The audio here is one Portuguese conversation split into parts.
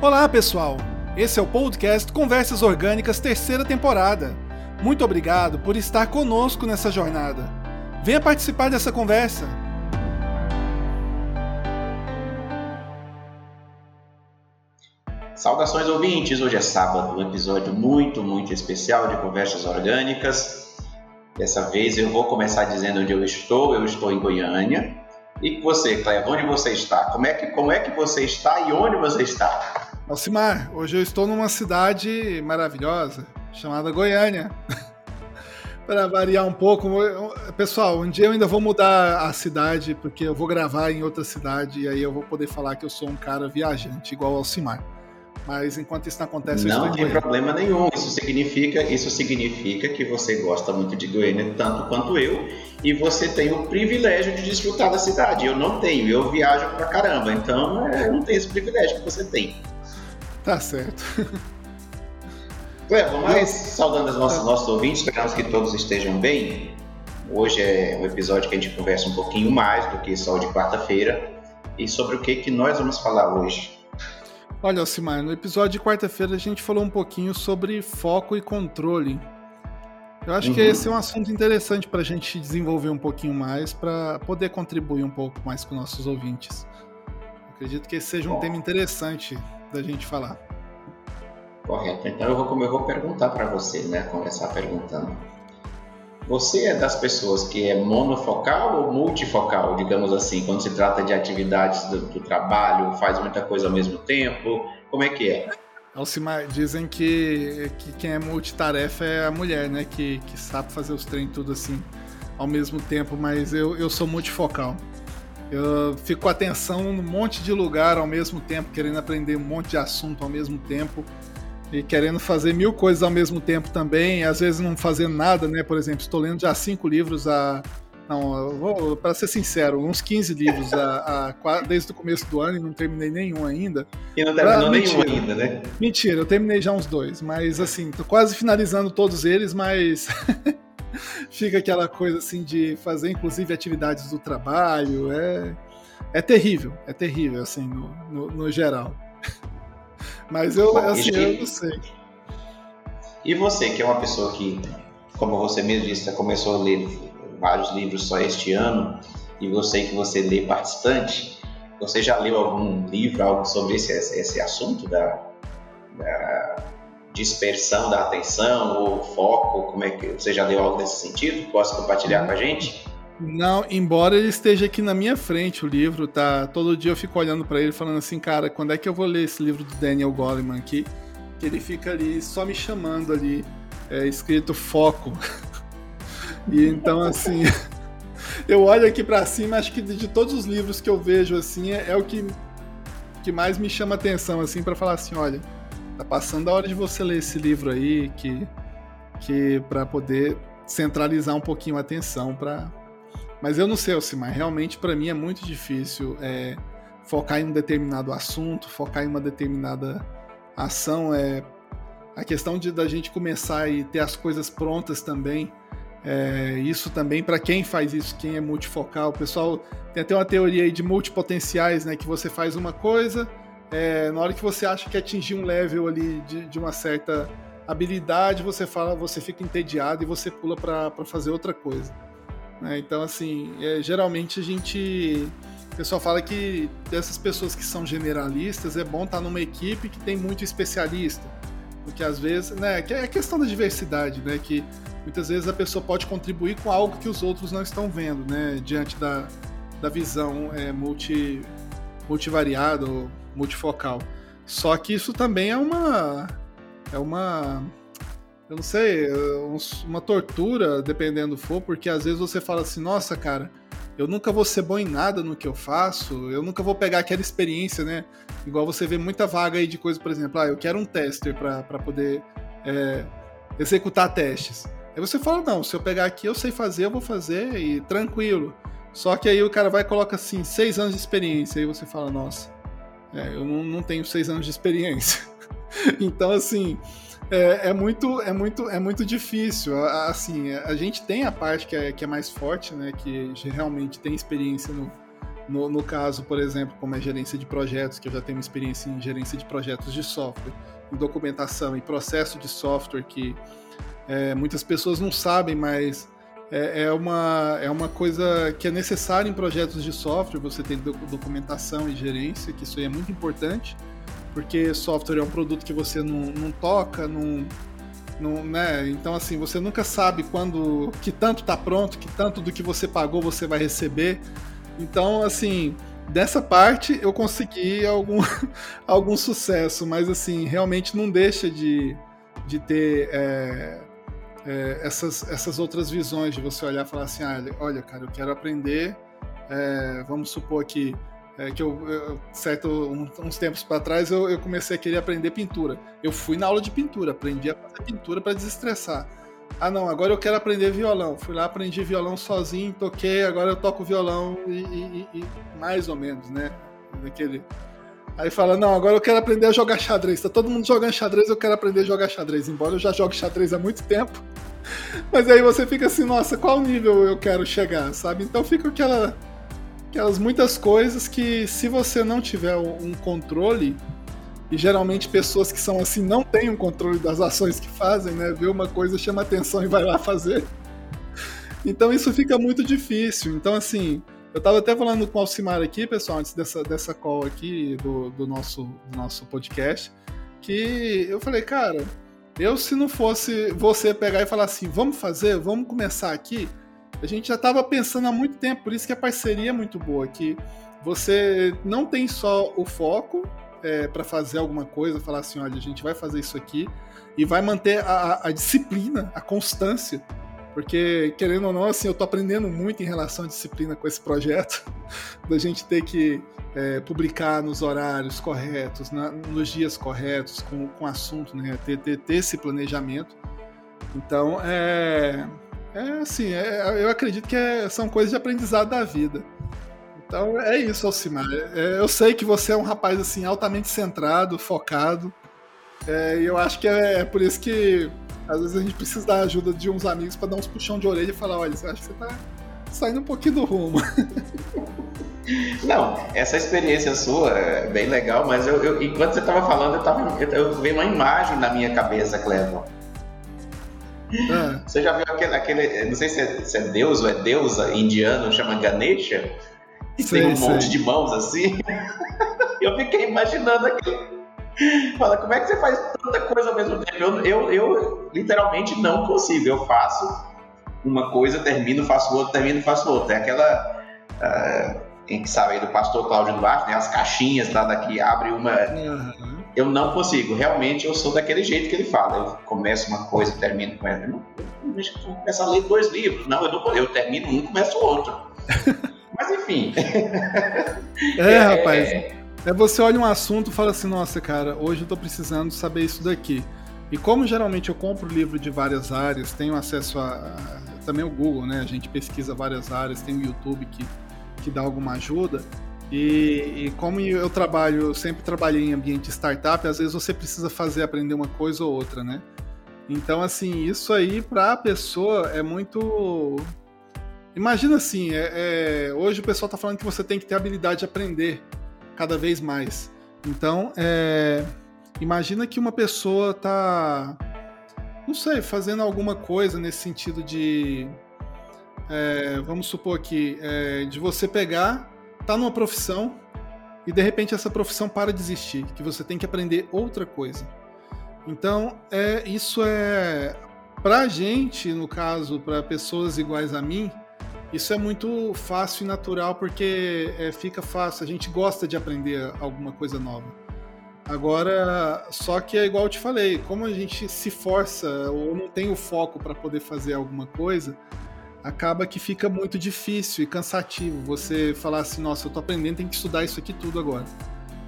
Olá, pessoal! Esse é o podcast Conversas Orgânicas, terceira temporada. Muito obrigado por estar conosco nessa jornada. Venha participar dessa conversa. Saudações ouvintes! Hoje é sábado, um episódio muito, muito especial de Conversas Orgânicas. Dessa vez eu vou começar dizendo onde eu estou. Eu estou em Goiânia. E você, Cleber, onde você está? Como é que, como é que você está e onde você está? Alcimar, hoje eu estou numa cidade maravilhosa chamada Goiânia. Para variar um pouco, pessoal, um dia eu ainda vou mudar a cidade, porque eu vou gravar em outra cidade e aí eu vou poder falar que eu sou um cara viajante, igual ao Alcimar. Mas enquanto isso não acontece, eu não tem problema nenhum. Isso significa, isso significa que você gosta muito de Goiânia tanto quanto eu e você tem o privilégio de desfrutar da cidade. Eu não tenho, eu viajo pra caramba, então é, eu não tenho esse privilégio que você tem. Tá certo. Ué, mais saudando os nossos, nossos ouvintes, esperamos que todos estejam bem. Hoje é um episódio que a gente conversa um pouquinho mais do que só o de quarta-feira. E sobre o que, que nós vamos falar hoje? Olha, Alcimar, no episódio de quarta-feira a gente falou um pouquinho sobre foco e controle. Eu acho uhum. que esse é um assunto interessante para a gente desenvolver um pouquinho mais, para poder contribuir um pouco mais com nossos ouvintes. Acredito que esse seja um Bom. tema interessante da gente falar. Correto. Então eu vou, eu vou perguntar para você, né? Começar perguntando. Você é das pessoas que é monofocal ou multifocal, digamos assim, quando se trata de atividades do, do trabalho, faz muita coisa ao mesmo tempo? Como é que é? Alcimar, dizem que, que quem é multitarefa é a mulher, né? Que, que sabe fazer os treinos tudo assim ao mesmo tempo, mas eu, eu sou multifocal. Eu fico com atenção num monte de lugar ao mesmo tempo, querendo aprender um monte de assunto ao mesmo tempo e querendo fazer mil coisas ao mesmo tempo também, às vezes não fazendo nada, né? Por exemplo, estou lendo já cinco livros a. Não, para ser sincero, uns 15 livros a, a, desde o começo do ano e não terminei nenhum ainda. E não terminou nenhum ainda, né? Mentira, eu terminei já uns dois, mas assim, tô quase finalizando todos eles, mas fica aquela coisa assim de fazer inclusive atividades do trabalho, é, é terrível, é terrível assim no, no, no geral. Mas eu, Bom, assim, eu não sei. E você, que é uma pessoa que, como você mesmo disse, começou a ler vários livros só este ano, e você que você lê bastante, você já leu algum livro, algo sobre esse, esse assunto da, da dispersão da atenção ou foco? Como é que você já deu algo nesse sentido? Posso compartilhar com a gente? Não, embora ele esteja aqui na minha frente, o livro, tá? Todo dia eu fico olhando para ele falando assim, cara, quando é que eu vou ler esse livro do Daniel Goleman aqui? Que ele fica ali só me chamando ali, é, escrito foco. e então assim, eu olho aqui para cima, acho que de todos os livros que eu vejo assim, é, é o que que mais me chama atenção assim para falar assim, olha, tá passando a hora de você ler esse livro aí que que para poder centralizar um pouquinho a atenção para mas eu não sei, Alcimar, realmente para mim é muito difícil é, focar em um determinado assunto, focar em uma determinada ação. É, a questão de da gente começar e ter as coisas prontas também. É, isso também, para quem faz isso, quem é multifocal, o pessoal tem até uma teoria aí de multipotenciais, né? Que você faz uma coisa, é, na hora que você acha que atingir um level ali de, de uma certa habilidade, você fala, você fica entediado e você pula para fazer outra coisa. Né? Então, assim, é, geralmente a gente. O pessoal fala que dessas pessoas que são generalistas é bom estar numa equipe que tem muito especialista. Porque às vezes, né, que é a questão da diversidade, né? Que muitas vezes a pessoa pode contribuir com algo que os outros não estão vendo, né? Diante da, da visão é, multi, multivariada multifocal. Só que isso também é uma é uma eu não sei, uma tortura, dependendo do for, porque às vezes você fala assim, nossa, cara, eu nunca vou ser bom em nada no que eu faço, eu nunca vou pegar aquela experiência, né? Igual você vê muita vaga aí de coisa, por exemplo, ah, eu quero um tester para poder é, executar testes. Aí você fala, não, se eu pegar aqui, eu sei fazer, eu vou fazer e tranquilo. Só que aí o cara vai e coloca assim, seis anos de experiência, aí você fala, nossa, é, eu não, não tenho seis anos de experiência. então, assim, é, é, muito, é muito, é muito difícil. Assim, a gente tem a parte que é, que é mais forte, né? Que realmente tem experiência no, No, no caso, por exemplo, como é gerência de projetos, que eu já tenho experiência em gerência de projetos de software, em documentação, em processo de software, que é, muitas pessoas não sabem, mas é, é, uma, é uma coisa que é necessária em projetos de software, você tem documentação e gerência, que isso aí é muito importante, porque software é um produto que você não, não toca, não, não, né? Então assim, você nunca sabe quando que tanto está pronto, que tanto do que você pagou você vai receber. Então, assim, dessa parte eu consegui algum, algum sucesso, mas assim, realmente não deixa de, de ter é, é, essas, essas outras visões de você olhar e falar assim, ah, olha, cara, eu quero aprender, é, vamos supor que, é, que eu, eu certo, um, uns tempos para trás eu, eu, comecei a querer aprender pintura. Eu fui na aula de pintura, aprendi a fazer pintura para desestressar. Ah, não, agora eu quero aprender violão. Fui lá, aprendi violão sozinho, toquei, agora eu toco violão e, e, e mais ou menos, né? Daquele, Aí fala, não, agora eu quero aprender a jogar xadrez. Tá todo mundo jogando xadrez, eu quero aprender a jogar xadrez. Embora eu já jogue xadrez há muito tempo. Mas aí você fica assim, nossa, qual nível eu quero chegar, sabe? Então fica aquela, aquelas muitas coisas que se você não tiver um controle, e geralmente pessoas que são assim não têm um controle das ações que fazem, né? Vê uma coisa, chama atenção e vai lá fazer. Então isso fica muito difícil. Então, assim, eu tava até falando com o Alcimar aqui, pessoal, antes dessa, dessa call aqui do, do, nosso, do nosso podcast, que eu falei, cara, eu se não fosse você pegar e falar assim, vamos fazer, vamos começar aqui, a gente já estava pensando há muito tempo, por isso que a parceria é muito boa, que você não tem só o foco é, para fazer alguma coisa, falar assim, olha, a gente vai fazer isso aqui, e vai manter a, a disciplina, a constância porque, querendo ou não, assim, eu tô aprendendo muito em relação à disciplina com esse projeto, da gente ter que é, publicar nos horários corretos, na, nos dias corretos, com, com assunto, né? Ter, ter, ter esse planejamento. Então, é, é assim, é, eu acredito que é, são coisas de aprendizado da vida. Então é isso, Alcimar. É, eu sei que você é um rapaz assim altamente centrado, focado. É, e eu acho que é, é por isso que às vezes a gente precisa da ajuda de uns amigos para dar uns puxão de orelha e falar, olha, você acha que você tá saindo um pouquinho do rumo. Não, essa experiência sua é bem legal, mas eu, eu enquanto você estava falando, eu, tava, eu, eu vi uma imagem na minha cabeça, Clevo. Ah. Você já viu aquele, aquele, não sei se é, se é deus ou é deusa indiano, chama Ganesha, e sei, tem um sei. monte de mãos assim? eu fiquei imaginando aquilo. Fala, como é que você faz tanta coisa ao mesmo tempo? Eu, eu, eu literalmente não consigo. Eu faço uma coisa, termino, faço outra, termino, faço outra. É aquela. Uh, quem sabe aí do pastor Cláudio Duarte, né? As caixinhas lá daqui, abre uma. Uhum. Eu não consigo. Realmente eu sou daquele jeito que ele fala. Eu começo uma coisa, termino com ela. Eu não, eu começo a ler dois livros. Não, eu não eu termino um, começo o outro. Mas enfim. É, é rapaz. É, é você olha um assunto e fala assim, nossa, cara, hoje eu tô precisando saber isso daqui. E como geralmente eu compro livro de várias áreas, tenho acesso a, a também o Google, né? A gente pesquisa várias áreas, tem o YouTube que, que dá alguma ajuda. E, e, como eu trabalho, eu sempre trabalhei em ambiente startup, às vezes você precisa fazer aprender uma coisa ou outra, né? Então, assim, isso aí para a pessoa é muito. Imagina assim, é, é... hoje o pessoal está falando que você tem que ter habilidade de aprender cada vez mais. Então, é, imagina que uma pessoa tá, não sei, fazendo alguma coisa nesse sentido de, é, vamos supor aqui, é, de você pegar, tá numa profissão e de repente essa profissão para de existir, que você tem que aprender outra coisa. Então, é, isso é pra gente, no caso, para pessoas iguais a mim, isso é muito fácil e natural porque é, fica fácil, a gente gosta de aprender alguma coisa nova. Agora, só que é igual eu te falei, como a gente se força ou não tem o foco para poder fazer alguma coisa, acaba que fica muito difícil e cansativo você falar assim: nossa, eu tô aprendendo, tem que estudar isso aqui tudo agora.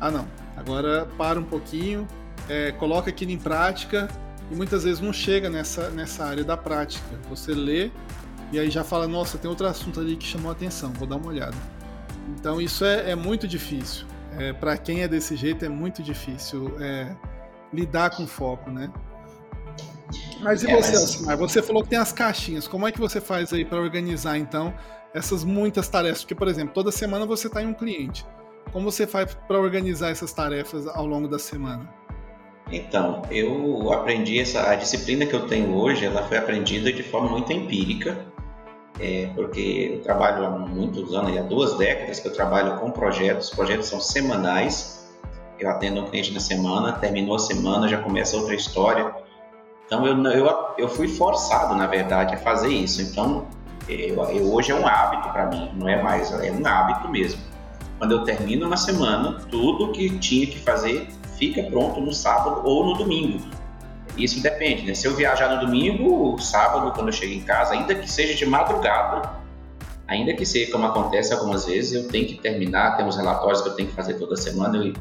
Ah, não, agora para um pouquinho, é, coloca aquilo em prática e muitas vezes não chega nessa, nessa área da prática. Você lê, e aí já fala, nossa, tem outro assunto ali que chamou a atenção, vou dar uma olhada. Então isso é, é muito difícil. É, para quem é desse jeito é muito difícil é, lidar com foco, né? Mas e é, você, mas... Você falou que tem as caixinhas. Como é que você faz aí para organizar, então, essas muitas tarefas? Porque, por exemplo, toda semana você está em um cliente. Como você faz para organizar essas tarefas ao longo da semana? Então, eu aprendi essa a disciplina que eu tenho hoje, ela foi aprendida de forma muito empírica, é, porque eu trabalho há muitos anos, há duas décadas que eu trabalho com projetos. Os projetos são semanais. Eu atendo um cliente na semana, terminou a semana, já começa outra história. Então eu, eu, eu fui forçado, na verdade, a fazer isso. Então eu, eu hoje é um hábito para mim, não é mais, é um hábito mesmo. Quando eu termino uma semana, tudo que tinha que fazer fica pronto no sábado ou no domingo. Isso depende, né? Se eu viajar no domingo, sábado, quando eu chego em casa, ainda que seja de madrugada, ainda que seja como acontece algumas vezes, eu tenho que terminar, tem uns relatórios que eu tenho que fazer toda semana, eu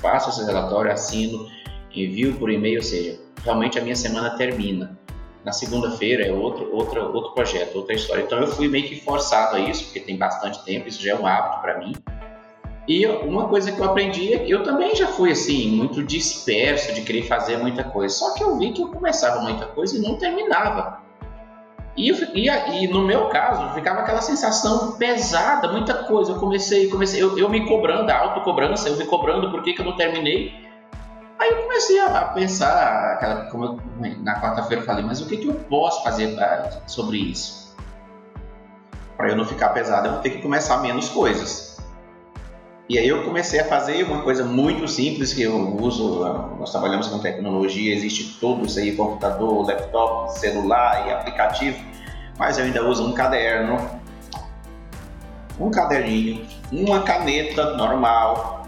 faço esse relatório, assino, envio por e-mail, ou seja, realmente a minha semana termina. Na segunda-feira é outro, outro, outro projeto, outra história. Então eu fui meio que forçado a isso, porque tem bastante tempo, isso já é um hábito para mim. E uma coisa que eu aprendi é eu também já fui assim, muito disperso de querer fazer muita coisa. Só que eu vi que eu começava muita coisa e não terminava. E, e, e no meu caso, ficava aquela sensação pesada, muita coisa. Eu comecei, comecei eu, eu me cobrando, a autocobrança, eu me cobrando por que, que eu não terminei. Aí eu comecei a, a pensar, aquela, como eu, na quarta-feira eu falei, mas o que, que eu posso fazer pra, sobre isso? Para eu não ficar pesado, eu vou ter que começar menos coisas. E aí eu comecei a fazer uma coisa muito simples que eu uso, nós trabalhamos com tecnologia, existe tudo isso aí, computador, laptop, celular e aplicativo, mas eu ainda uso um caderno, um caderninho, uma caneta normal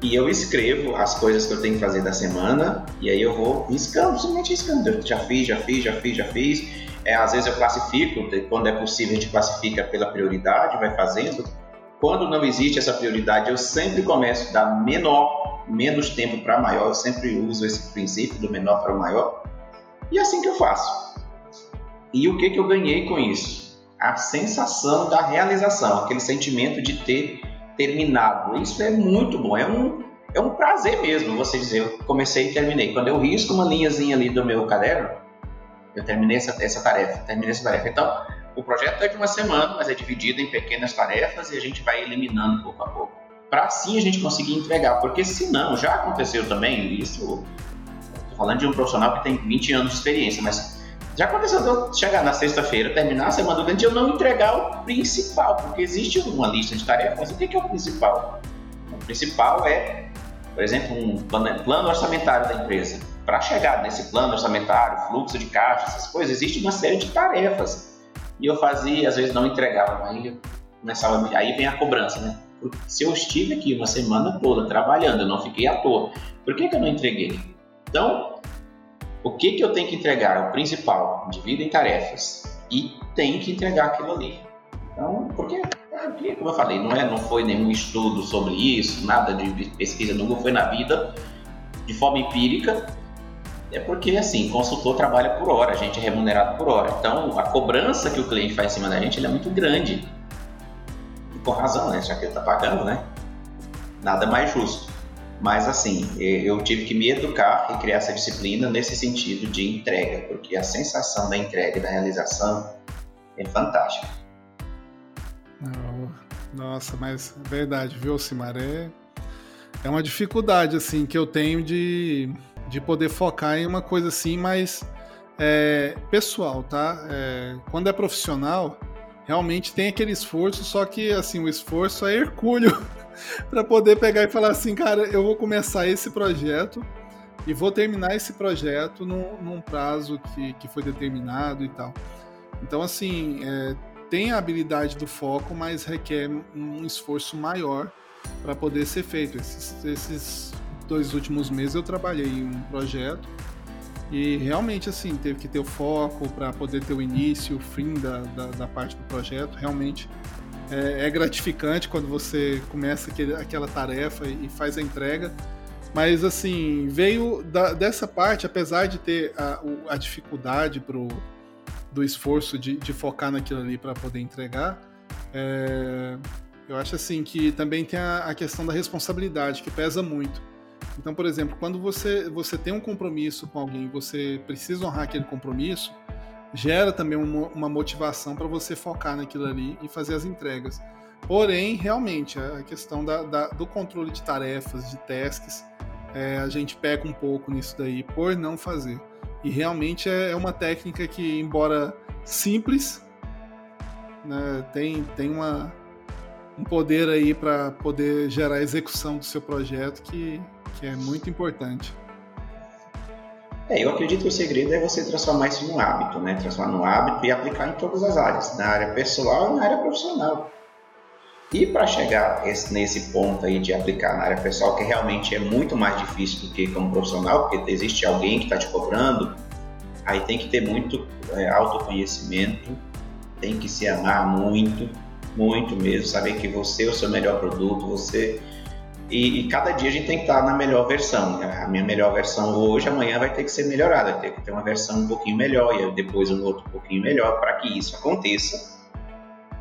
e eu escrevo as coisas que eu tenho que fazer da semana e aí eu vou riscando, simplesmente riscando. Eu já fiz, já fiz, já fiz, já fiz. É, às vezes eu classifico, quando é possível a gente classifica pela prioridade, vai fazendo quando não existe essa prioridade, eu sempre começo da menor, menos tempo para maior, eu sempre uso esse princípio do menor para o maior. E é assim que eu faço. E o que, que eu ganhei com isso? A sensação da realização, aquele sentimento de ter terminado. Isso é muito bom, é um, é um prazer mesmo você dizer, eu comecei e terminei. Quando eu risco uma linhazinha ali do meu caderno, eu terminei essa, essa tarefa, terminei essa tarefa. Então, o projeto é de uma semana, mas é dividido em pequenas tarefas e a gente vai eliminando pouco a pouco. Para assim a gente conseguir entregar, porque senão, já aconteceu também isso, estou falando de um profissional que tem 20 anos de experiência, mas já aconteceu de eu chegar na sexta-feira, terminar a semana do e eu não entregar o principal, porque existe uma lista de tarefas, mas o que é o principal? O principal é, por exemplo, um plano orçamentário da empresa. Para chegar nesse plano orçamentário, fluxo de caixa, essas coisas, existe uma série de tarefas e eu fazia, às vezes não entregava, aí começava, aí vem a cobrança, né? Porque se eu estive aqui uma semana toda trabalhando, eu não fiquei à toa, por que, que eu não entreguei? Então, o que, que eu tenho que entregar? O principal, divida em tarefas e tem que entregar aquilo ali. Então, porque, como eu falei, não, é, não foi nenhum estudo sobre isso, nada de pesquisa, nunca foi na vida, de forma empírica, é porque, assim, consultor trabalha por hora, a gente é remunerado por hora. Então, a cobrança que o cliente faz em cima da gente é muito grande. E com razão, né? Já que ele está pagando, né? Nada mais justo. Mas, assim, eu tive que me educar e criar essa disciplina nesse sentido de entrega, porque a sensação da entrega e da realização é fantástica. Nossa, mas é verdade, viu, Simar? É, é uma dificuldade, assim, que eu tenho de de poder focar em uma coisa assim mais é, pessoal, tá? É, quando é profissional, realmente tem aquele esforço, só que assim o esforço é hercúleo para poder pegar e falar assim, cara, eu vou começar esse projeto e vou terminar esse projeto num, num prazo que, que foi determinado e tal. Então, assim, é, tem a habilidade do foco, mas requer um esforço maior para poder ser feito. Esses, esses dois últimos meses eu trabalhei em um projeto e realmente assim teve que ter o foco para poder ter o início, o fim da, da, da parte do projeto. Realmente é, é, gratificante quando você começa aquele, aquela tarefa e faz a entrega. Mas assim veio da, dessa parte, apesar de ter a, a dificuldade pro, do esforço de, de focar naquilo ali para poder entregar, é, eu acho assim que também tem a, a questão da responsabilidade que pesa muito Então, por exemplo, quando você, você tem um compromisso com alguém, você precisa honrar aquele compromisso, gera também uma, uma motivação para você focar naquilo ali e fazer as entregas. Porém, realmente, a questão da, da, do controle de tarefas, de tasks, é, a gente peca um pouco nisso daí por não fazer. E realmente é, é uma técnica que, embora simples, né, tem, tem uma, um poder aí para poder gerar execução do seu projeto que, que é muito importante. É, eu acredito que o segredo é você transformar isso num hábito, né? Transformar num hábito e aplicar em todas as áreas, na área pessoal e na área profissional. E para chegar esse, nesse ponto aí de aplicar na área pessoal, que realmente é muito mais difícil do que como profissional, porque existe alguém que está te cobrando, aí tem que ter muito é, autoconhecimento, tem que se amar muito, muito mesmo, saber que você é o seu melhor produto, você e, e, cada dia a gente tem que estar na melhor versão. Né? A minha melhor versão hoje, amanhã vai ter que ser melhorada, vai ter que ter uma versão um pouquinho melhor e depois um outro pouquinho melhor. Para que isso aconteça,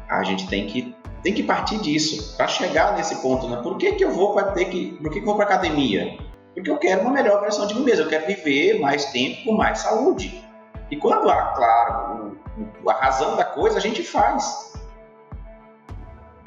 a gente tem que, tem que partir disso para chegar nesse ponto. Né? Por que, que eu vou para ter que, por que, que eu vou para academia? Porque eu quero uma melhor versão de mim mesmo. Eu quero viver mais tempo com mais saúde. E quando há, claro, a razão da coisa, a gente faz.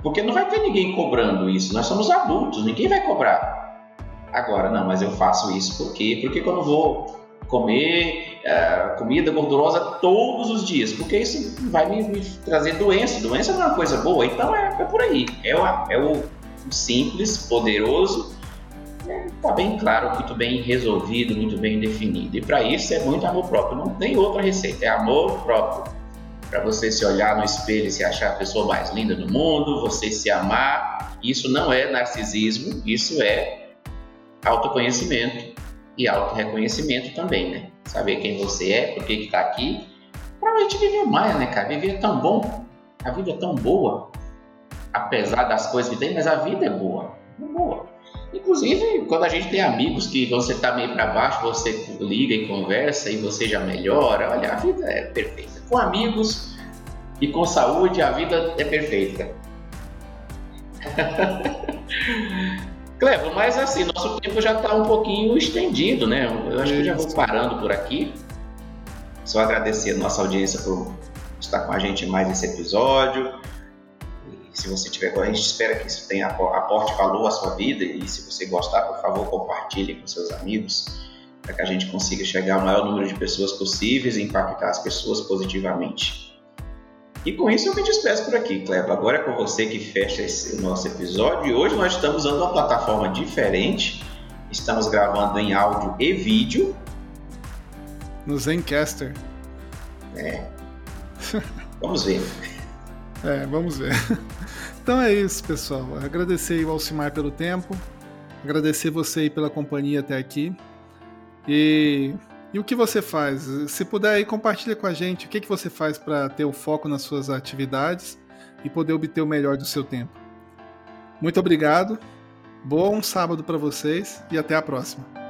Porque não vai ter ninguém cobrando isso. Nós somos adultos, ninguém vai cobrar. Agora, não, mas eu faço isso por quê? Porque quando eu vou comer uh, comida gordurosa todos os dias, porque isso vai me, me, trazer doença. Doença não é uma coisa boa, então é, é por aí. É, o, é o simples, poderoso, está bem claro, muito bem resolvido, muito bem definido. E para isso é muito amor próprio. Não tem outra receita, é amor próprio para você se olhar no espelho e se achar a pessoa mais linda do mundo, você se amar. Isso não é narcisismo, isso é autoconhecimento e autorreconhecimento também, né? Saber quem você é, por que está aqui, para a gente viver mais, né, cara? Viver tão bom, a vida é tão boa, apesar das coisas que tem, mas a vida é boa, é boa. Inclusive, quando a gente tem amigos que você está meio para baixo, você liga e conversa e você já melhora, olha, a vida é perfeita com amigos e com saúde, a vida é perfeita. Clevo, mas assim, nosso tempo já está um pouquinho estendido, né? Eu acho que já vou parando por aqui. Só agradecer a nossa audiência por estar com a gente em mais esse episódio. Se você tiver, a gente espera que isso tenha aporte valor à sua vida e se você gostar, por favor, compartilhe com seus amigos para que a gente consiga chegar ao maior número de pessoas possíveis e impactar as pessoas positivamente. E com isso eu me despeço por aqui, Cleber. Agora é com você que fecha esse nosso episódio. E hoje nós estamos usando uma plataforma diferente. Estamos gravando em áudio e vídeo. No Zencaster. É. Vamos ver. é, vamos ver. Então é isso, pessoal. Agradecer ao Alcimar pelo tempo. Agradecer você aí pela companhia até aqui. E, e o que você faz? Se puder aí, compartilha com a gente o que, que você faz para ter o foco nas suas atividades e poder obter o melhor do seu tempo. Muito obrigado, bom sábado para vocês e até a próxima.